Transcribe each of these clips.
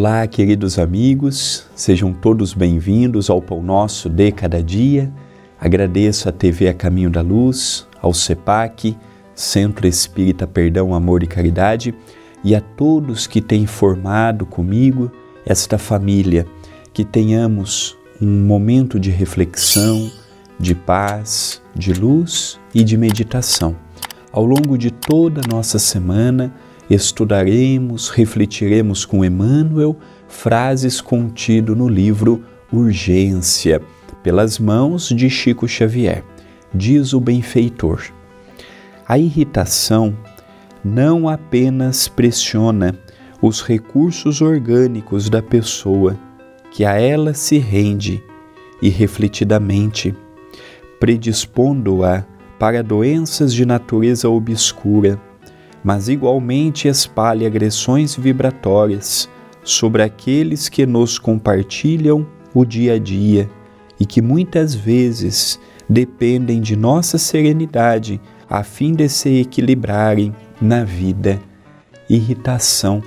Olá, queridos amigos, sejam todos bem-vindos ao Pão Nosso de Cada Dia. Agradeço à TV A Caminho da Luz, ao CEPAC, Centro Espírita Perdão, Amor e Caridade, e a todos que têm formado comigo esta família, que tenhamos um momento de reflexão, de paz, de luz e de meditação. Ao longo de toda a nossa semana, estudaremos, refletiremos com Emmanuel frases contido no livro Urgência, pelas mãos de Chico Xavier. Diz o benfeitor: A irritação não apenas pressiona os recursos orgânicos da pessoa que a ela se rende e refletidamente, predispondo-a para doenças de natureza obscura mas igualmente espalha agressões vibratórias sobre aqueles que nos compartilham o dia a dia e que muitas vezes dependem de nossa serenidade a fim de se equilibrarem na vida. Irritação.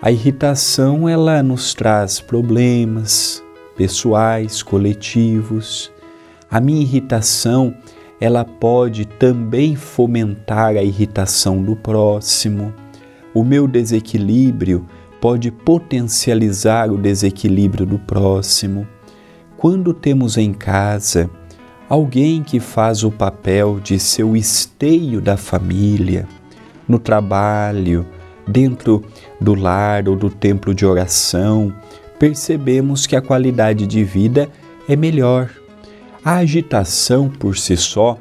A irritação ela nos traz problemas pessoais, coletivos. A minha irritação ela pode também fomentar a irritação do próximo. O meu desequilíbrio pode potencializar o desequilíbrio do próximo. Quando temos em casa alguém que faz o papel de seu esteio da família, no trabalho, dentro do lar ou do templo de oração, percebemos que a qualidade de vida é melhor a agitação por si só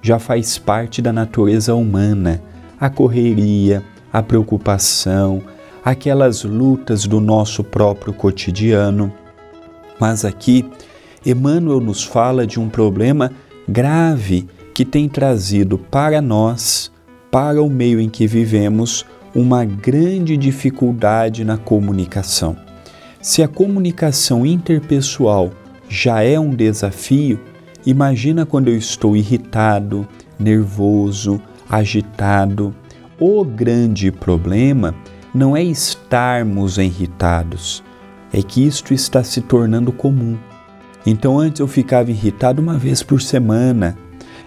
já faz parte da natureza humana, a correria, a preocupação, aquelas lutas do nosso próprio cotidiano. Mas aqui, Emmanuel nos fala de um problema grave que tem trazido para nós, para o meio em que vivemos, uma grande dificuldade na comunicação. Se a comunicação interpessoal já é um desafio, imagina quando eu estou irritado, nervoso, agitado. O grande problema não é estarmos irritados, é que isto está se tornando comum. Então antes eu ficava irritado uma vez por semana,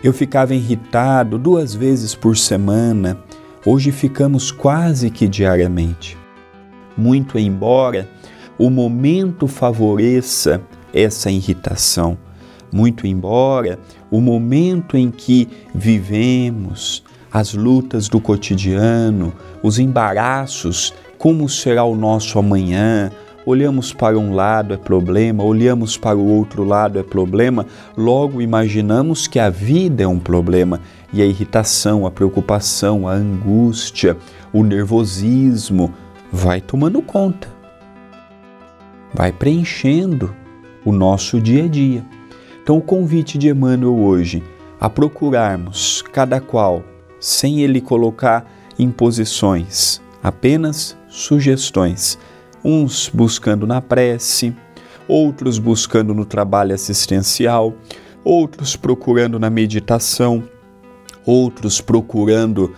eu ficava irritado duas vezes por semana, hoje ficamos quase que diariamente. Muito embora o momento favoreça essa irritação. Muito embora o momento em que vivemos, as lutas do cotidiano, os embaraços, como será o nosso amanhã, olhamos para um lado é problema, olhamos para o outro lado é problema, logo imaginamos que a vida é um problema e a irritação, a preocupação, a angústia, o nervosismo vai tomando conta, vai preenchendo o nosso dia a dia. Então, o convite de Emmanuel hoje a procurarmos cada qual, sem ele colocar imposições, apenas sugestões, uns buscando na prece, outros buscando no trabalho assistencial, outros procurando na meditação, outros procurando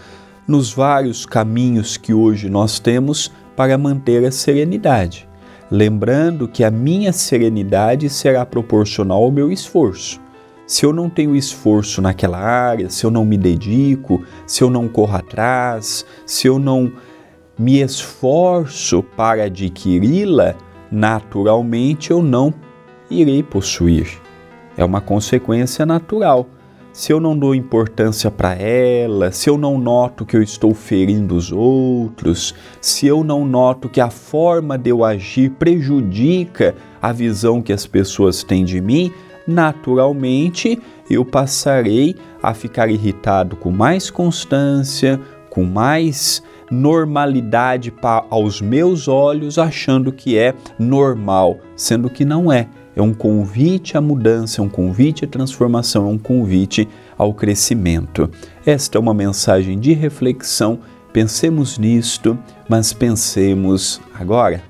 nos vários caminhos que hoje nós temos para manter a serenidade lembrando que a minha serenidade será proporcional ao meu esforço. Se eu não tenho esforço naquela área, se eu não me dedico, se eu não corro atrás, se eu não me esforço para adquiri-la, naturalmente eu não irei possuir. É uma consequência natural se eu não dou importância para ela, se eu não noto que eu estou ferindo os outros, se eu não noto que a forma de eu agir prejudica a visão que as pessoas têm de mim, naturalmente eu passarei a ficar irritado com mais constância, com mais normalidade aos meus olhos, achando que é normal, sendo que não é é um convite à mudança, é um convite à transformação, é um convite ao crescimento. Esta é uma mensagem de reflexão. Pensemos nisto, mas pensemos agora.